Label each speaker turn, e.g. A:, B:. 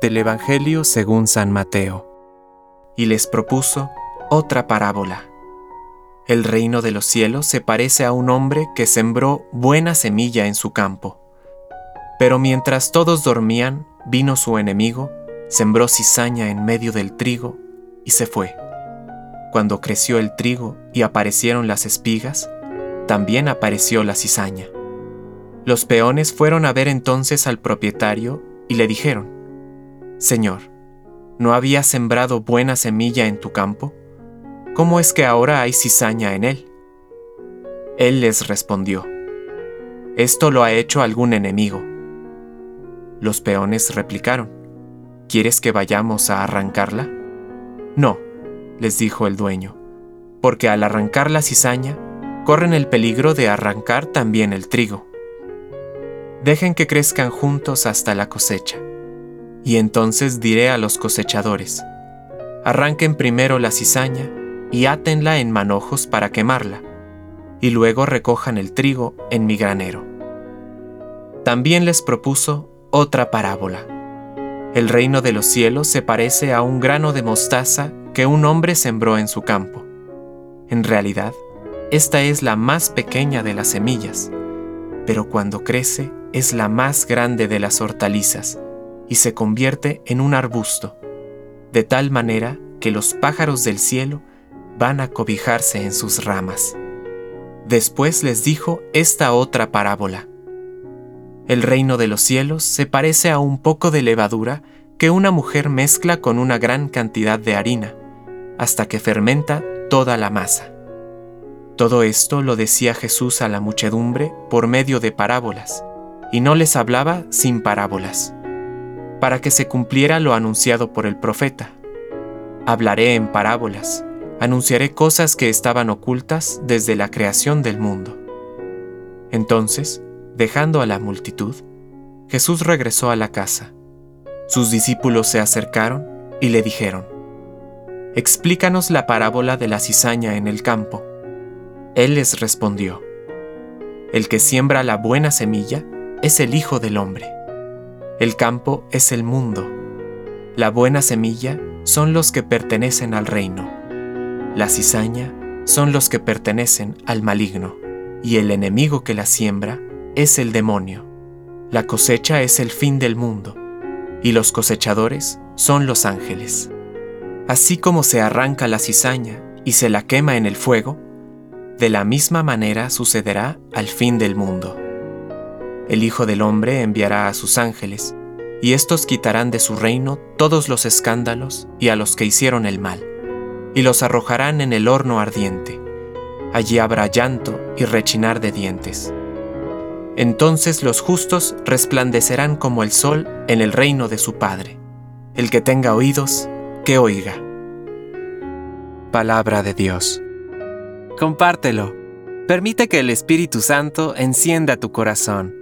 A: del Evangelio según San Mateo. Y les propuso otra parábola. El reino de los cielos se parece a un hombre que sembró buena semilla en su campo. Pero mientras todos dormían, vino su enemigo, sembró cizaña en medio del trigo y se fue. Cuando creció el trigo y aparecieron las espigas, también apareció la cizaña. Los peones fueron a ver entonces al propietario y le dijeron, Señor, ¿no había sembrado buena semilla en tu campo? ¿Cómo es que ahora hay cizaña en él? Él les respondió, Esto lo ha hecho algún enemigo. Los peones replicaron, ¿Quieres que vayamos a arrancarla? No, les dijo el dueño, porque al arrancar la cizaña, corren el peligro de arrancar también el trigo. Dejen que crezcan juntos hasta la cosecha. Y entonces diré a los cosechadores, arranquen primero la cizaña y átenla en manojos para quemarla, y luego recojan el trigo en mi granero. También les propuso otra parábola. El reino de los cielos se parece a un grano de mostaza que un hombre sembró en su campo. En realidad, esta es la más pequeña de las semillas, pero cuando crece es la más grande de las hortalizas y se convierte en un arbusto, de tal manera que los pájaros del cielo van a cobijarse en sus ramas. Después les dijo esta otra parábola. El reino de los cielos se parece a un poco de levadura que una mujer mezcla con una gran cantidad de harina, hasta que fermenta toda la masa. Todo esto lo decía Jesús a la muchedumbre por medio de parábolas, y no les hablaba sin parábolas, para que se cumpliera lo anunciado por el profeta. Hablaré en parábolas, anunciaré cosas que estaban ocultas desde la creación del mundo. Entonces, dejando a la multitud, Jesús regresó a la casa. Sus discípulos se acercaron y le dijeron, Explícanos la parábola de la cizaña en el campo. Él les respondió, El que siembra la buena semilla es el Hijo del Hombre. El campo es el mundo. La buena semilla son los que pertenecen al reino. La cizaña son los que pertenecen al maligno. Y el enemigo que la siembra es el demonio. La cosecha es el fin del mundo. Y los cosechadores son los ángeles. Así como se arranca la cizaña y se la quema en el fuego, de la misma manera sucederá al fin del mundo. El Hijo del Hombre enviará a sus ángeles, y éstos quitarán de su reino todos los escándalos y a los que hicieron el mal, y los arrojarán en el horno ardiente. Allí habrá llanto y rechinar de dientes. Entonces los justos resplandecerán como el sol en el reino de su Padre. El que tenga oídos, que oiga. Palabra de Dios. Compártelo. Permite que el Espíritu Santo encienda tu corazón